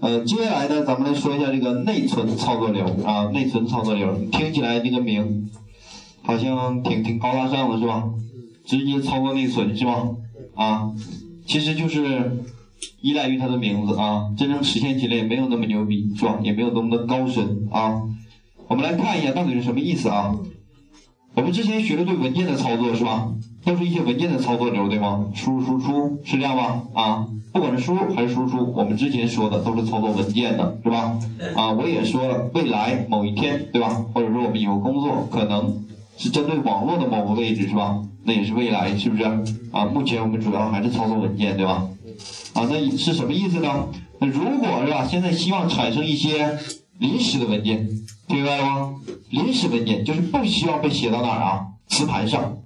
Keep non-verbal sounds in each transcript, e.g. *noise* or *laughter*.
呃，接下来呢，咱们来说一下这个内存操作流啊，内存操作流，听起来这个名好像挺挺高大上的是吧？直接操作内存是吧？啊，其实就是依赖于它的名字啊，真正实现起来也没有那么牛逼是吧？也没有那么的高深啊。我们来看一下到底是什么意思啊？我们之前学的对文件的操作是吧？都是一些文件的操作流对吗？输入输出是这样吧？啊，不管是输入还是输出，我们之前说的都是操作文件的是吧？啊，我也说了，未来某一天对吧？或者说我们以后工作可能是针对网络的某个位置是吧？那也是未来是不是？啊，目前我们主要还是操作文件对吧？啊，那是什么意思呢？那如果是吧，现在希望产生一些临时的文件，明白了吗？临时文件就是不需要被写到哪儿啊？磁盘上。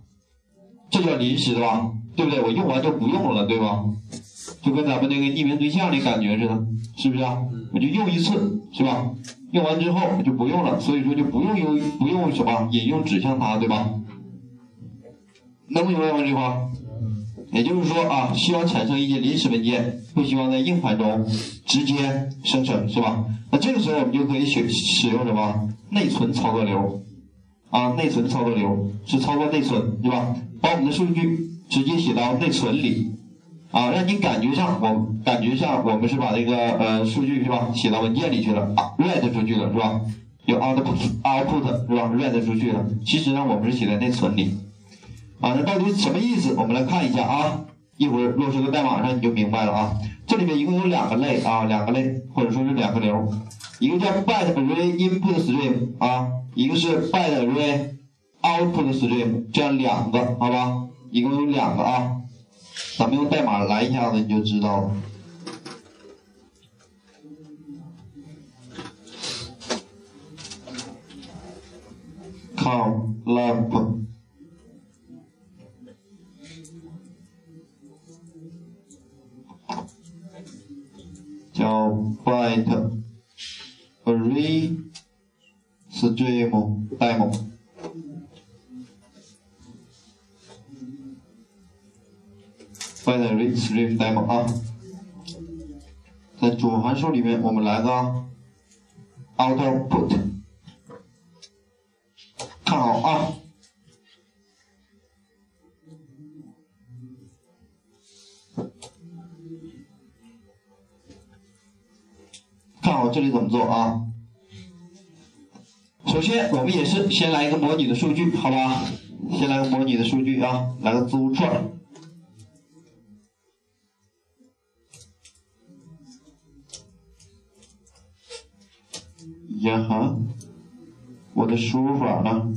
这叫临时的吧，对不对？我用完就不用了，对吧？就跟咱们那个匿名对象的感觉似的，是不是啊？我就用一次，是吧？用完之后我就不用了，所以说就不用用不用什么引用指向它，对吧？能明白吗？这句话？也就是说啊，希望产生一些临时文件，不希望在硬盘中直接生成，是吧？那这个时候我们就可以选使用什么内存操作流啊？内存操作流是操作内存，对吧？把我们的数据直接写到内存里，啊，让你感觉上我感觉上我们是把这个呃数据是吧写到文件里去了啊，read 出去了是吧？有 output output 是吧？read 出去了，其实呢我们是写在内存里，啊，那到底什么意思？我们来看一下啊，一会儿落实到代码上你就明白了啊。这里面一共有两个类啊，两个类或者说是两个流，一个叫 byte array input stream 啊，一个是 byte array output stream 这样两个，好吧，一共有两个啊，咱们用代码来一下子你就知道了。count lamp byte array stream demo。binary stream demo 啊，在主函数里面，我们来个 output，看好啊，这里怎么做啊？首先，我们也是先来一个模拟的数据，好吧？先来个模拟的数据啊，来个字符串。呀哈，我的输入法呢？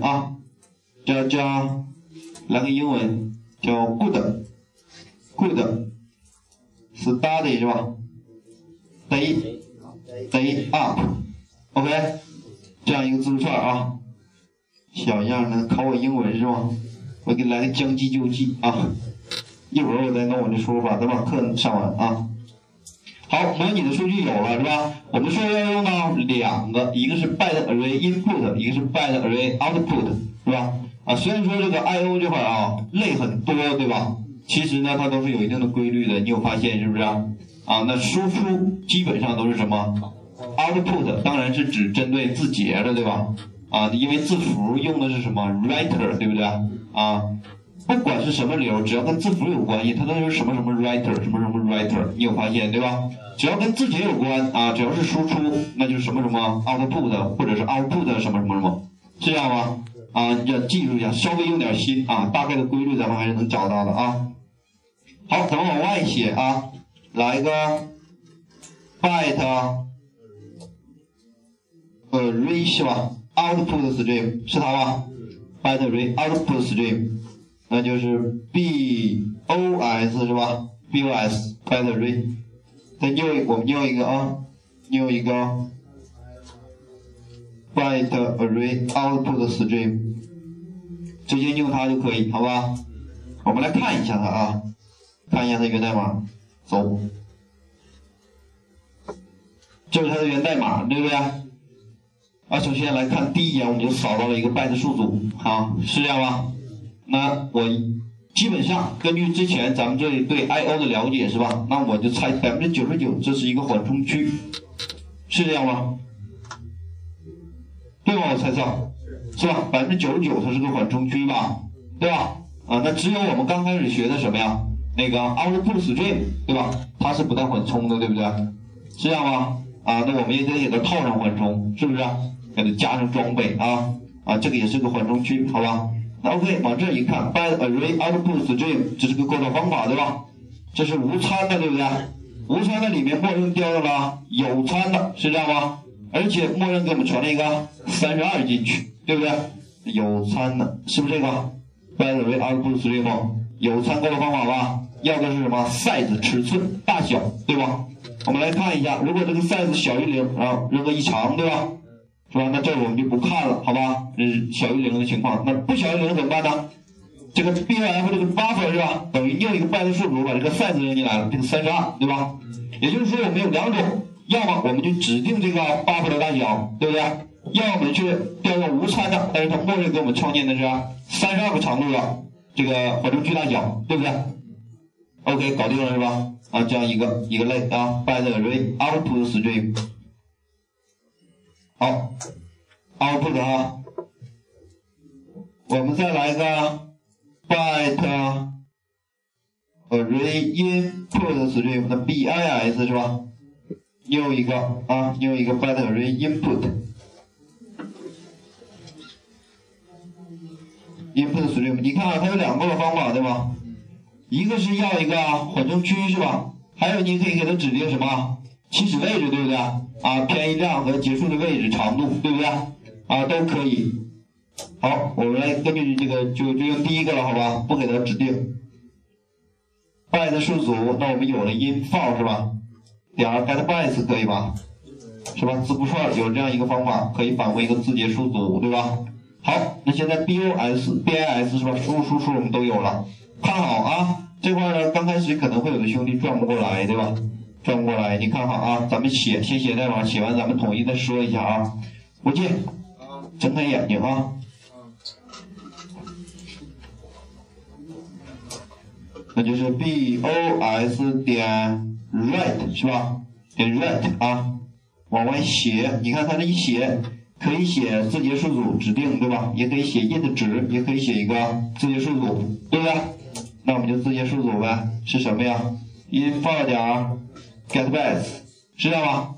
啊，加加，来个英文叫 good，good，study 是吧？day，day up，OK。这样一个字符串啊，小样的，考我英文是吧？我给你来个将计就计啊！一会儿我再弄我的输入法，等把课上完啊。好，模拟的数据有了是吧？我们说要用到两个，一个是 byte array input，一个是 byte array output，是吧？啊，虽然说这个 I/O 这块啊类很多，对吧？其实呢，它都是有一定的规律的，你有发现是不是？啊，那输出基本上都是什么？Output 当然是指针对字节的，对吧？啊，因为字符用的是什么 writer，对不对？啊，不管是什么流，只要跟字符有关系，它都是什么什么 writer，什么什么 writer，你有发现对吧？只要跟字节有关啊，只要是输出，那就是什么什么 output，或者是 output 什么什么什么，是这样吗？啊，要记住一下，稍微用点心啊，大概的规律咱们还是能找到的啊。好，咱们往外写啊，来一个 byte。array 是吧？output stream 是它吧？byte array output stream，那就是 bos 是吧？bos byte array，再又我们又一个啊，又一个 byte array output stream，直接用它就可以，好吧？我们来看一下它啊，看一下它源代码，走。这是它的源代码，对不对？啊，首先来看第一眼我们就扫到了一个 byte 数组，好，是这样吧？那我基本上根据之前咱们这对 I/O 的了解是吧？那我就猜百分之九十九这是一个缓冲区，是这样吗？对吗？我猜测是吧？百分之九十九它是个缓冲区吧？对吧？啊，那只有我们刚开始学的什么呀？那个 output stream 对吧？它是不带缓冲的，对不对？是这样吗？啊，那我们也得给它套上缓冲，是不是？给它加上装备啊啊，这个也是个缓冲区，好吧？OK，往这一看，by array output stream 这是个构造方法，对吧？这是无参的，对不对？无参的里面默认调入了有参的，是这样吗？而且默认给我们传了一个三十二进去，对不对？有参的，是不是这个？by array output stream 有参构造方法吧？要的是什么？size 尺寸大小，对吧？我们来看一下，如果这个 size 小于零，然后扔个异常，对吧？是吧？那这我们就不看了，好吧？这是小于零的情况。那不小于零怎么办呢？这个 buf 这个 buffer 是吧？等于另一个 byte 数组把这个 size 扔进来了，这个三十二，对吧？也就是说我们有两种，要么我们就指定这个 buffer 的大小，对不对？要么去调用无参的，但是它默认给我们创建的是三十二个长度的这个缓冲区大小，对不对？OK，搞定了是吧？啊，这样一个一个类啊，by the array output stream。好，output，我们再来个 byte array input stream 的 bis 是吧？又一个啊，又一个 byte array input input stream，你看啊，它有两个方法对吧？一个是要一个缓冲区是吧？还有你可以给它指定什么起始位置对不对？啊，偏移量和结束的位置长度，对不对？啊，都可以。好，我们来根据这个就就用第一个了，好吧？不给它指定。byte 数组，那我们有了 info 是吧？点 get bys 可以吧？是吧？字符串有这样一个方法，可以返回一个字节数组，对吧？好，那现在 bos、bis 是吧？输入输出我们都有了，看好啊！这块呢，刚开始可能会有的兄弟转不过来，对吧？转过来，你看好啊！咱们写，先写代码，写完咱们统一再说一下啊。吴进，睁开眼睛啊。那就是 bos 点 write 是吧？点 write 啊，往外写。你看它这一写，可以写字节数组指定，对吧？也可以写 int 值，也可以写一个字节数组，对不对？那我们就字节数组呗，是什么呀？info 点 getBase 知道吗？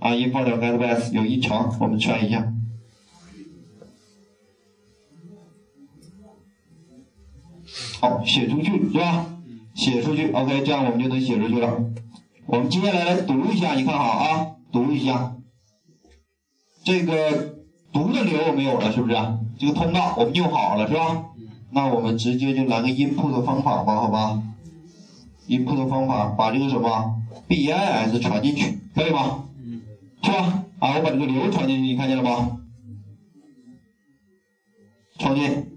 啊，info 点 getBase 有异常，我们圈一下。好，写出去是吧？写出去，OK，这样我们就能写出去了。我们接下来来读一下，你看好啊，读一下。这个读的流没有了，是不是？这个通道我们用好了，是吧？那我们直接就来个 input 方法吧，好吧？input 方法把这个什么？bis 传进去，可以吗？是吧？啊，我把这个流传进去，你看见了吗？创建，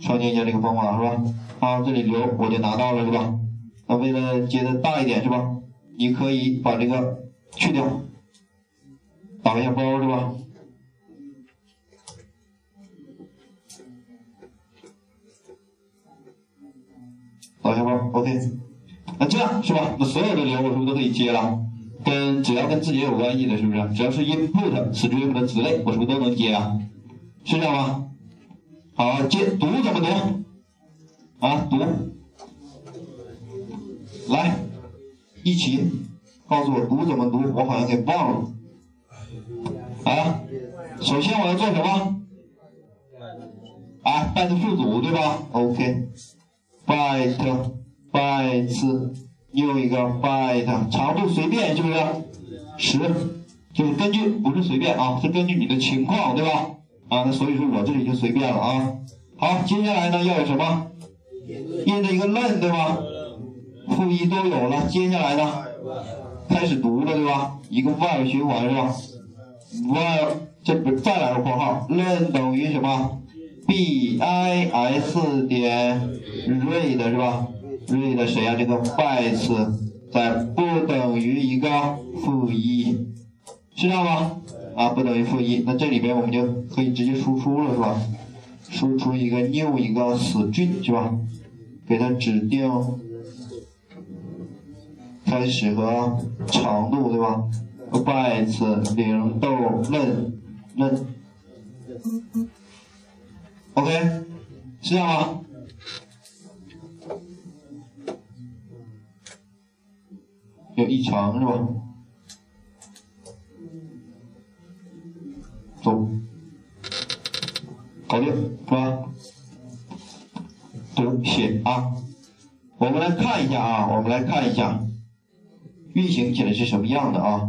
创建一下这个方法是吧？啊，这里流我就拿到了是吧？那为了接的大一点是吧？你可以把这个去掉，打一下包是吧？所有的流我是不是都可以接了？跟只要跟字节有关系的，是不是？只要是 input stream 的子类，我是不是都能接啊？是这样吗？好，接读怎么读？啊，读，来，一起告诉我读怎么读？我好像给忘了。啊，首先我要做什么？啊，byte 数组对吧？OK，byte。byte 又一个 byte 长度随便是不是？十，就是根据不是随便啊，是根据你的情况对吧？啊，那所以说我这里就随便了啊。好，接下来呢要有什么？印的一个 len 对吧？负一都有了，接下来呢开始读了对吧？一个 while 循环是吧？while 这不再来个括号，len 等于什么？bis 点 read 是吧？read 谁呀？这个 bytes 在不等于一个负一，是这样吗？啊，不等于负一，那这里边我们就可以直接输出了，是吧？输出一个 new 一个 string 是吧？给它指定开始和长度，对吧？bytes 零逗论论，OK，是这样吗？有异常是吧？走，搞定是吧？读写啊，我们来看一下啊，我们来看一下运行起来是什么样的啊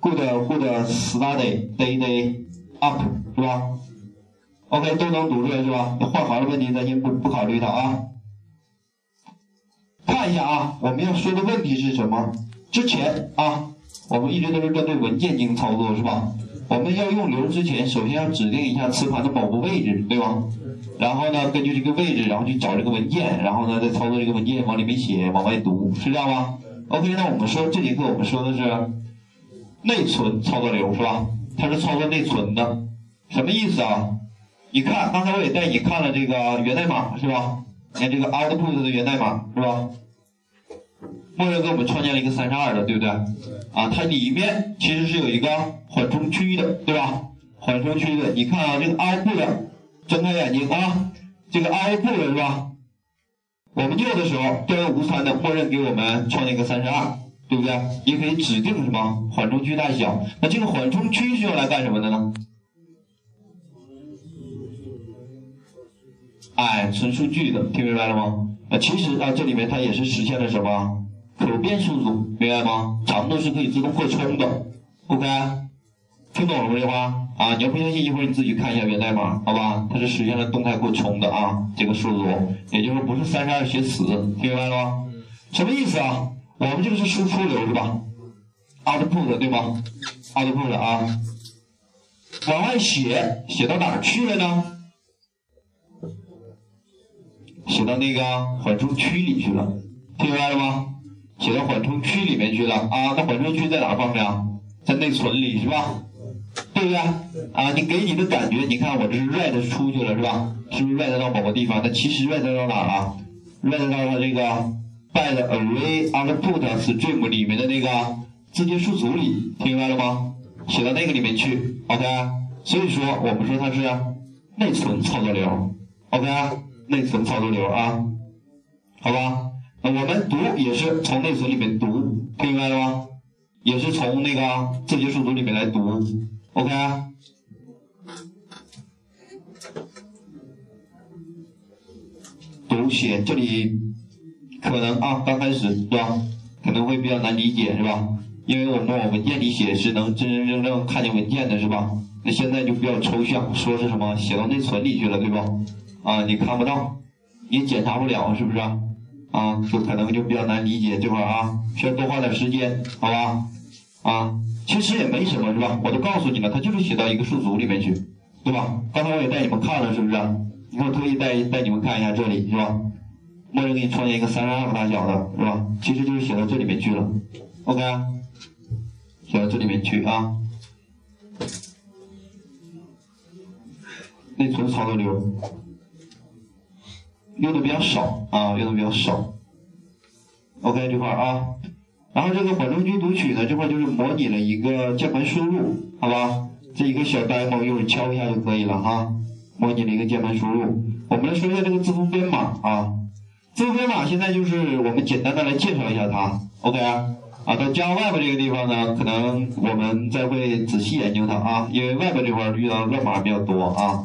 ？Good good study day day up 是吧？OK，都能读出来是吧？那换行的问题咱先不不考虑它啊。看一下啊，我们要说的问题是什么？之前啊，我们一直都是针对文件进行操作是吧？我们要用流之前，首先要指定一下磁盘的保护位置，对吧？然后呢，根据这个位置，然后去找这个文件，然后呢，再操作这个文件往里面写，往外读，是这样吗？OK，那我们说这节课我们说的是内存操作流是吧？它是操作内存的，什么意思啊？你看，刚才我也带你看了这个源代码，是吧？你看这个 output 的源代码，是吧？默认给我们创建了一个三十二的，对不对？啊，它里面其实是有一个缓冲区的，对吧？缓冲区的，你看啊，这个 output，睁开眼睛啊，这个 output 是吧？我们用的时候，调用无参的，默认给我们创建一个三十二，对不对？也可以指定什么缓冲区大小？那这个缓冲区是用来干什么的呢？哎，存数据的，听明白了吗？啊，其实啊，这里面它也是实现了什么可变数组，明白吗？长度是可以自动扩充的，OK，听懂了吗？这话啊，你要不相信，一会儿你自己看一下源代码，好吧？它是实现了动态扩充的啊，这个数组，也就是不是三十二写死，听明白了吗？什么意思啊？我们这个是输出流是吧？output 对吗？output 啊，往外写，写到哪儿去了呢？写到那个缓冲区里去了，听明白了吗？写到缓冲区里面去了啊！那缓冲区在哪放着呀？在内存里是吧？对不对？啊，你给你的感觉，你看我这是 read 出去了是吧？是不是 read 到某个地方？那其实 read 到哪了？read 到了这个 byte array output stream 里面的那个字节数组里，听明白了吗？写到那个里面去，OK？所以说我们说它是内存操作流，OK？内存操作流啊，好吧？那我们读也是从内存里面读，听明白了吗？也是从那个字节数组里面来读，OK？读写这里可能啊，刚开始是吧？可能会比较难理解是吧？因为我们往文件里写是能真真正正看见文件的是吧？那现在就比较抽象，说是什么写到内存里去了，对吧？啊，你看不到，你检查不了，是不是？啊，啊就可能就比较难理解这块啊，需要多花点时间，好吧？啊，其实也没什么，是吧？我都告诉你了，它就是写到一个数组里面去，对吧？刚才我也带你们看了，是不是？你看我特意带带你们看一下这里，是吧？默认给你创建一个三十二个大小的，是吧？其实就是写到这里面去了，OK？写到这里面去啊。内存操作流。用的比较少啊，用的比较少。OK 这块啊，然后这个缓冲区读取呢，这块就是模拟了一个键盘输入，好吧？这一个小 demo 一会儿敲一下就可以了哈。模拟了一个键盘输入，我们来说一下这个字符编码啊。字符编码现在就是我们简单的来介绍一下它，OK 啊？啊，到 Java Web 这个地方呢，可能我们再会仔细研究它啊，因为外边这块遇到乱码比较多啊。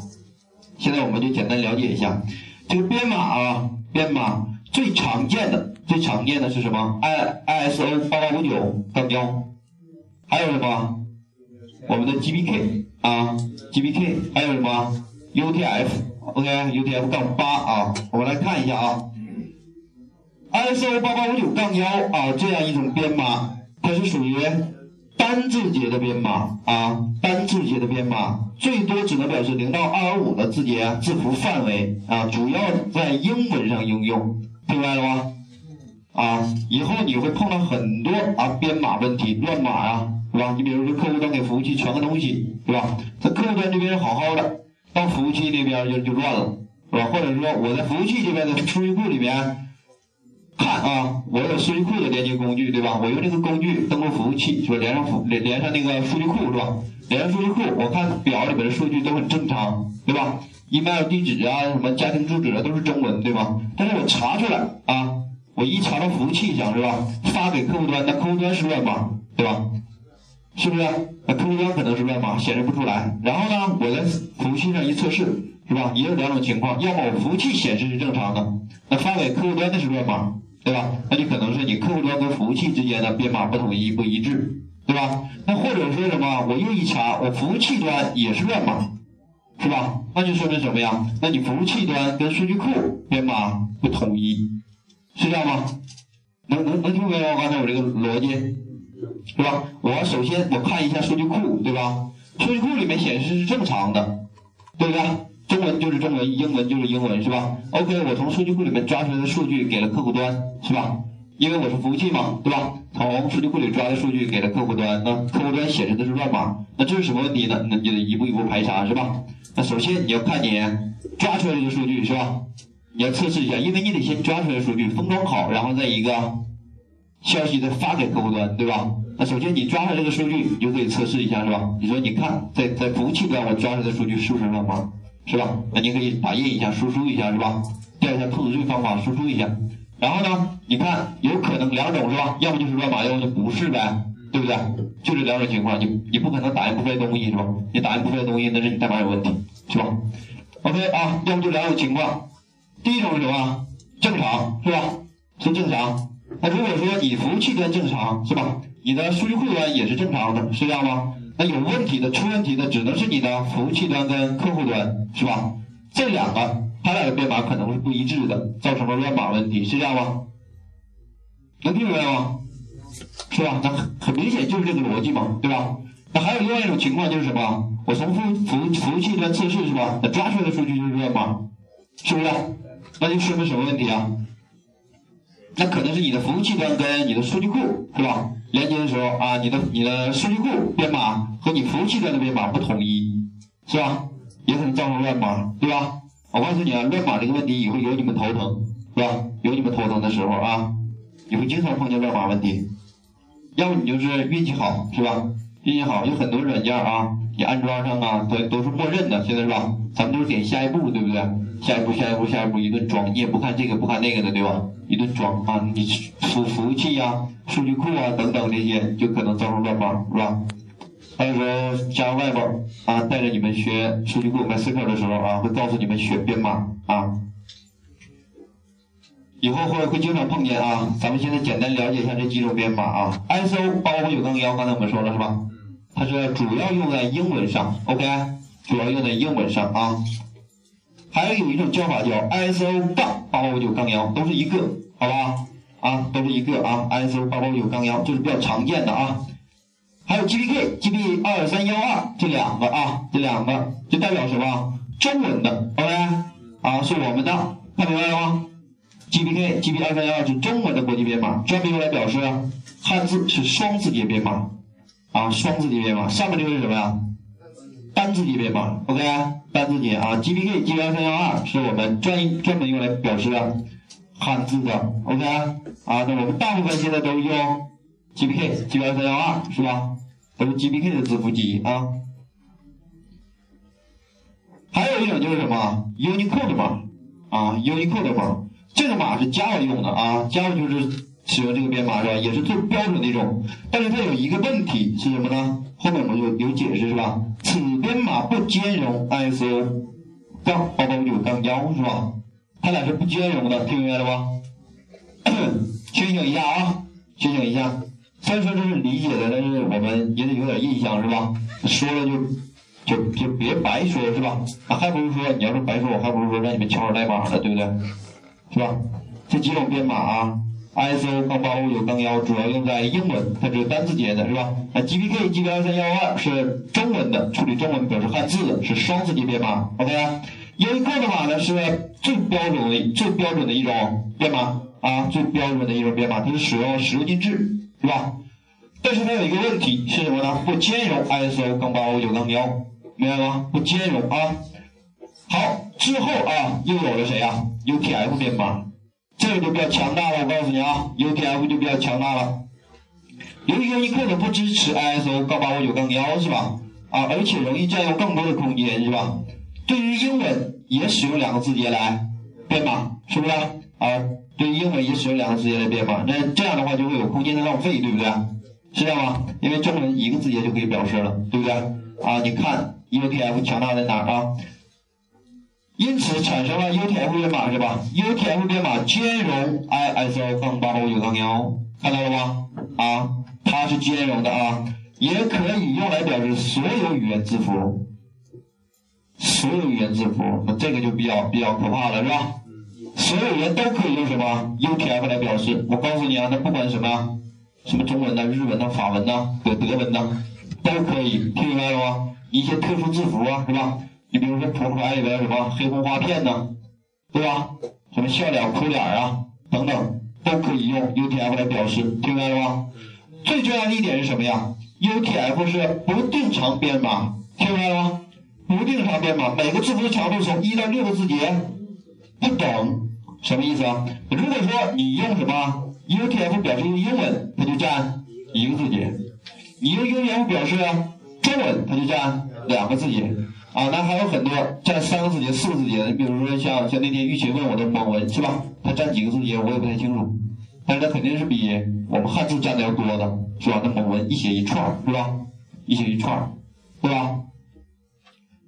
现在我们就简单了解一下。这个编码啊，编码最常见的、最常见的是什么？I ISO 八八五九杠幺，还有什么？我们的 GBK 啊，GBK，还有什么？UTF，OK，UTF 杠八啊，我们来看一下啊，ISO 八八五九杠幺啊，这样一种编码，它是属于单字节的编码啊，单字节的编码最多只能表示零到二五的字节字符范围啊，主要在英文上应用，明白了吗？啊，以后你会碰到很多啊编码问题、乱码啊，是吧？你比如说客户端给服务器传个东西，对吧？在客户端这边好好的，到服务器那边就就乱了，是吧？或者说我在服务器这边的数据库里面。看 *coughs* 啊，我有数据库的连接工具，对吧？我用这个工具登录服务器，是吧？连上服连连上那个数据库，是吧？连上数据库，我看表里边的数据都很正常，对吧？email 地址啊，什么家庭住址啊，都是中文，对吧？但是我查出来啊，我一查到服务器上，是吧？发给客户端，那客户端是乱码，对吧？是不是？那客户端可能是乱码，显示不出来。然后呢，我在服务器上一测试，是吧？也有两种情况，要么我服务器显示是正常的，那发给客户端的是乱码。对吧？那就可能是你客户端跟服务器之间的编码不统一、不一致，对吧？那或者说什么？我又一查，我服务器端也是乱码，是吧？那就说明什么呀？那你服务器端跟数据库编码不统一，是这样吗？能能能听明白吗？刚才我这个逻辑，是吧？我首先我看一下数据库，对吧？数据库里面显示是正常的，对不对？中文就是中文，英文就是英文，是吧？OK，我从数据库里面抓出来的数据给了客户端，是吧？因为我是服务器嘛，对吧？从数据库里抓的数据给了客户端，那客户端显示的是乱码，那这是什么问题呢？那你就得一步一步排查，是吧？那首先你要看你抓出来这个数据，是吧？你要测试一下，因为你得先抓出来数据，封装好，然后再一个消息再发给客户端，对吧？那首先你抓出来这个数据，你就可以测试一下，是吧？你说你看，在在服务器端我抓出来的数据是不是乱码？是吧？那你可以打印一下，输出一下，是吧？调一下兔子这个方法，输出一下。然后呢，你看有可能两种是吧？要么就是乱码，要么就不是呗，对不对？就这两种情况，你你不可能打印不出来东西是吧？你打印不出来东西，那是你代码有问题，是吧？OK 啊，要么就两种情况。第一种是什么？正常是吧？是正常。那如果说你服务器端正常是吧？你的数据库端也是正常的，是这样吗？那有问题的、出问题的，只能是你的服务器端跟客户端，是吧？这两个，它俩的编码可能是不一致的，造成了乱码问题，是这样吗？能听明白吗？是吧？那很很明显就是这个逻辑嘛，对吧？那还有另外一种情况就是什么？我从服服服务器端测试是吧？那抓出来的数据就是乱码，是不是？那就说明什么问题啊？那可能是你的服务器端跟你的数据库，是吧？连接的时候啊，你的你的数据库编码和你服务器端的编码不统一，是吧？也可能造成乱码，对吧？我告诉你啊，乱码这个问题以后有你们头疼，是吧？有你们头疼的时候啊，你会经常碰见乱码问题。要不你就是运气好，是吧？运气好，有很多软件啊，你安装上啊，都都是默认的，现在是吧？咱们都是点下一步，对不对？下一步，下一步，下一步，一顿装，你也不看这个，不看那个的，对吧？一顿装啊，你服服务器呀、数据库啊等等这些，就可能造成乱码，是吧？还有说加外包啊，带着你们学数据库 MySQL 的时候啊，会告诉你们选编码啊。以后会会经常碰见啊。咱们现在简单了解一下这几种编码啊。ISO 八八九杠幺，刚才我们说了是吧？它是主要用在英文上，OK？主要用在英文上啊。还有一种叫法叫 ISO 杠八八五九杠幺，都是一个，好吧？啊，都是一个啊，ISO 八八五九杠幺就是比较常见的啊。还有 GPK，GB 二三幺二这两个啊，这两个就代表什么？中文的，OK？啊，是我们的，看明白了吗？GPK，GB 二三幺二是中文的国际编码，专门用来表示汉字是双字节编码啊，双字节编码。上面这个是什么呀？单字节编码，OK，单字节啊，GPK G 幺三幺二是我们专专门用来表示汉字的，OK，啊，那我们大部分现在都用 GPK G 幺三幺二是吧？都是 GPK 的字符集啊。还有一种就是什么 Unicode 码啊，Unicode 码，这个码是 Java 用的啊，Java 就是使用这个编码是吧？也是最标准的一种，但是它有一个问题是什么呢？后面我们有有解释是吧？此编码不兼容 ISO 杠八八五九杠幺是吧？它俩是不兼容的，听明白了吗？*coughs* 清醒一下啊，清醒一下。虽然说这是理解的，但是我们也得有点印象是吧？说了就就就别白说是吧？啊，还不如说你要是白说，我还不如说让你们敲着代码呢，对不对？是吧？这几种编码啊，ISO 杠八五九杠幺主要用在英文，它只有单字节的是吧？那 GPK GB 二三幺二是中文的，处理中文表示汉字的，是双字节编码。OK 啊，Unicode 码呢是最标准的、最标准的一种编码啊，最标准的一种编码，它是使用十六进制，是吧？但是它有一个问题是什么呢？不兼容 ISO 杠八五九杠幺，明白吗？不兼容啊。好，之后啊，又有了谁啊？UTF 编码。这个就比较强大了，我告诉你啊，UTF 就比较强大了。由于 Unicode 不支持 ISO 杠八五九杠幺是吧？啊，而且容易占用更多的空间是吧？对于英文也使用两个字节来编码，是不是？啊，对于英文也使用两个字节来编码，那这样的话就会有空间的浪费，对不对？是这样吗？因为中文一个字节就可以表示了，对不对？啊，你看 UTF 强大在哪儿啊？因此产生了 UTF 编码是吧？UTF 编码兼容 ISO 杠八五九杠幺，看到了吗？啊，它是兼容的啊，也可以用来表示所有语言字符，所有语言字符，那这个就比较比较可怕了是吧？所有人都可以用什么 UTF 来表示？我告诉你啊，那不管什么，什么中文的、日文的、法文的、德德文的，都可以，听明白了吗？一些特殊字符啊，是吧？你比如说扑克牌里边什么黑红花片呢，对吧？什么笑脸哭脸啊等等，都可以用 UTF 来表示，听明白了吗？最重要的一点是什么呀？UTF 是不定长编码，听明白了吗？不定长编码，每个字符的长度从一到六个字节不等，什么意思啊？如果说你用什么 UTF 表示用英文，它就占一个字节；你用 UTF 表示中文，它就占两个字节。啊，那还有很多占三个字节、四个字节的，比如说像像那天玉琴问我的蒙文是吧？它占几个字节我也不太清楚，但是它肯定是比我们汉字占的要多的，是吧？那蒙文一写一串是吧？一写一串对吧？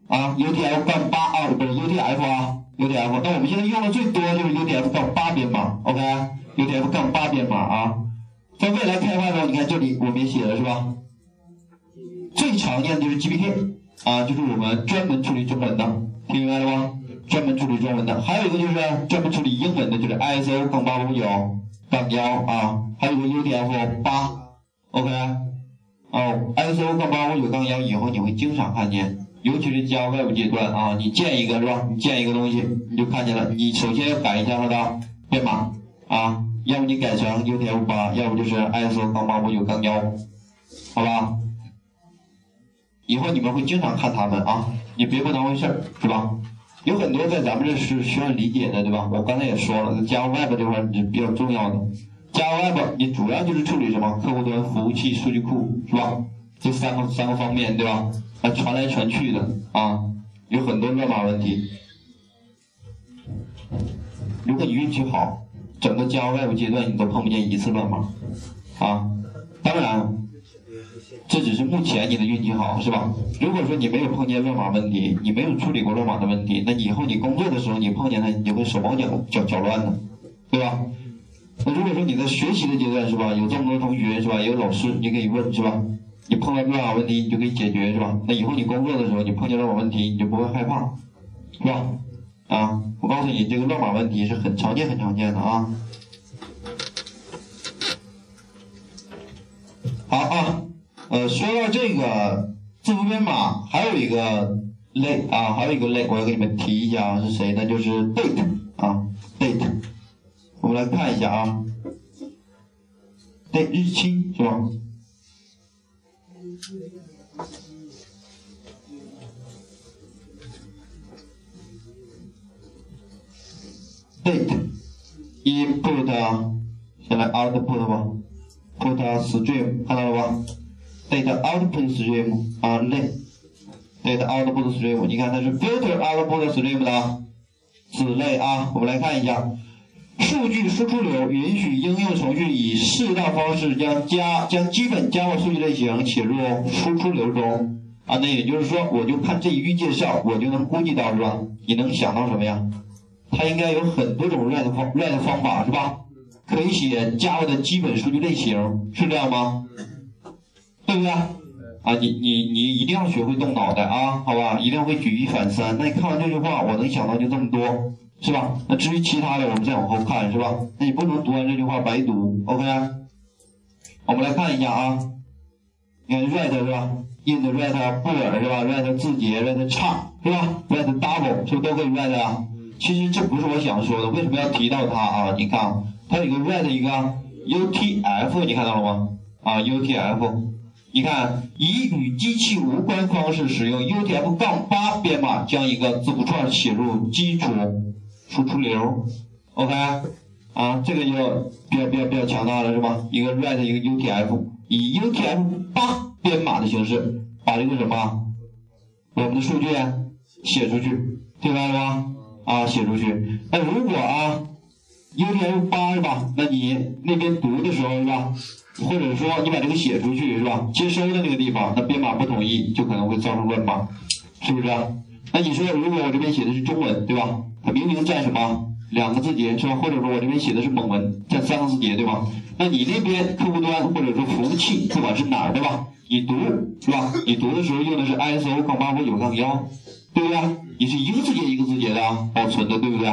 啊，UTF 杠八啊，不是 UTF 啊，UTF。那我们现在用的最多就是 UTF 杠八编码，OK？UTF 杠八编码啊，在未来开发中，你看这里我们也写了是吧？最常见的就是 GPK。啊，就是我们专门处理中文的，听明白了吗？专门处理中文的，还有一个就是专门处理英文的，就是 ISO 杠八五九杠幺啊，还有个 UTF 八，OK，哦，ISO 杠八五九杠幺以后你会经常看见，尤其是 Java Web 阶段啊，你建一个是吧？你建一个东西你就看见了，你首先要改一下它的编码啊，要不你改成 UTF 八，要不就是 ISO 杠八五九杠幺，好吧？以后你们会经常看他们啊，你别不当回事儿，是吧？有很多在咱们这是需要理解的，对吧？我刚才也说了，Java Web 这块是比较重要的。Java Web 你主要就是处理什么？客户端、服务器、数据库，是吧？这三个三个方面，对吧？啊，传来传去的啊，有很多乱码问题。如果你运气好，整个 Java Web 阶段你都碰不见一次乱码啊。当然。这只是目前你的运气好，是吧？如果说你没有碰见乱码问题，你没有处理过乱码的问题，那以后你工作的时候你碰见它，你就会手忙脚脚脚乱的，对吧？那如果说你在学习的阶段，是吧？有这么多同学，是吧？有老师，你可以问，是吧？你碰到乱码问题，你就可以解决，是吧？那以后你工作的时候，你碰见乱码问题，你就不会害怕，是吧？啊，我告诉你，这个乱码问题是很常见、很常见的啊。好啊。呃，说到这个字符编码，还有一个类啊，还有一个类，我要给你们提一下啊，是谁呢？就是 date 啊，date。我们来看一下啊，date 日期是吧？date input 先来 output 吧，put string 看到了吧？data output stream 啊类，data output stream，你看它是 filter output stream 的子类啊。我们来看一下，数据输出流允许应用程序以适当方式将加将基本 Java 数据类型写入输出流中啊。那也就是说，我就看这一句介绍，我就能估计到是吧？你能想到什么呀？它应该有很多种 write 方 write 方法是吧？可以写 Java 的基本数据类型，是这样吗？对不对？啊，你你你一定要学会动脑袋啊，好吧？一定要会举一反三。那你看完这句话，我能想到就这么多，是吧？那至于其他的，我们再往后看，是吧？那你不能读完这句话白读，OK？我们来看一下啊，你看 write 是吧？in the write 布尔是吧？write 字节，write 唱是吧？write double 是不是都可以 write 啊？其实这不是我想说的，为什么要提到它啊？你看，它有一个 write 一个 UTF，你看到了吗？啊，UTF。你看，以与机器无关方式使用 UTF-8 编码将一个字符串写入基础输出流，OK，啊，这个就比较比较比较强大了，是吧？一个 write 一个 UTF，以 UTF-8 编码的形式把这个什么我们的数据写出去，听白了吗？啊，写出去。那如果啊 UTF-8 是吧？那你那边读的时候是吧？或者说你把这个写出去是吧？接收的那个地方，那编码不统一，就可能会造成乱码，是不是？那你说，如果我这边写的是中文，对吧？它明明占什么两个字节是吧？或者说我这边写的是蒙文，占三个字节，对吧？那你那边客户端或者说服务器，不管是哪儿，对吧？你读是吧？你读的时候用的是 ISO 杠八五九杠幺，对不对？你是一个字节一个字节的保存的，对不对？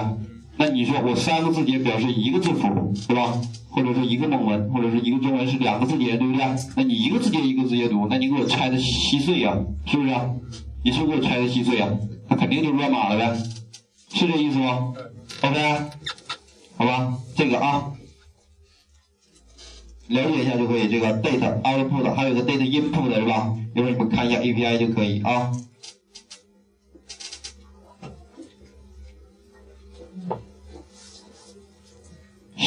那你说我三个字节表示一个字符，对吧？或者说一个蒙文，或者是一个中文是两个字节，对不对？那你一个字节一个字节读，那你给我拆的稀碎呀，是不是？你是不是给我拆的稀碎呀？那肯定就乱码了呗，是这意思吗？OK，好吧，这个啊，了解一下就可以。这个 date output 还有个 date input 是吧？一会儿你们看一下 API 就可以啊。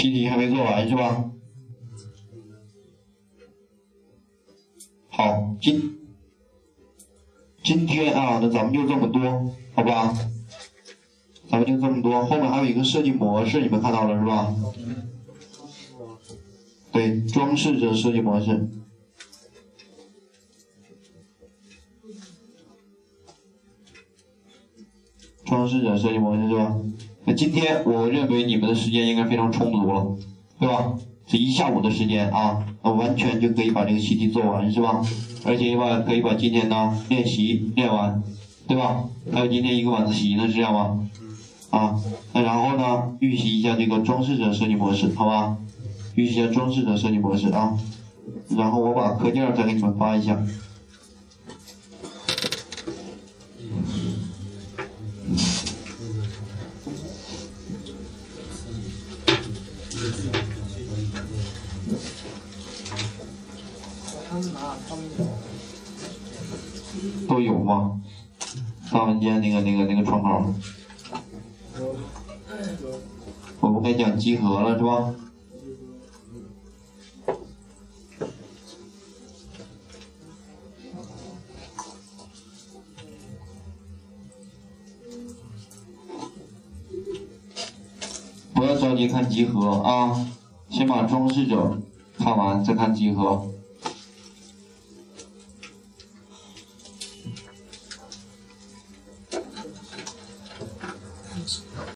习题还没做完是吧？好，今今天啊，那咱们就这么多，好吧？咱们就这么多，后面还有一个设计模式，你们看到了是吧？对，装饰者设计模式，装饰者设计模式是吧？那今天我认为你们的时间应该非常充足了，对吧？这一下午的时间啊，那完全就可以把这个习题做完，是吧？而且把可以把今天的练习练完，对吧？还有今天一个晚自习呢，是这样吗？啊，那然后呢，预习一下这个装饰者设计模式，好吧？预习一下装饰者设计模式啊，然后我把课件再给你们发一下。都有吗？大文件那个那个那个窗口，我们该讲集合了是吧？不要着急看集合啊，先把装饰者看完再看集合。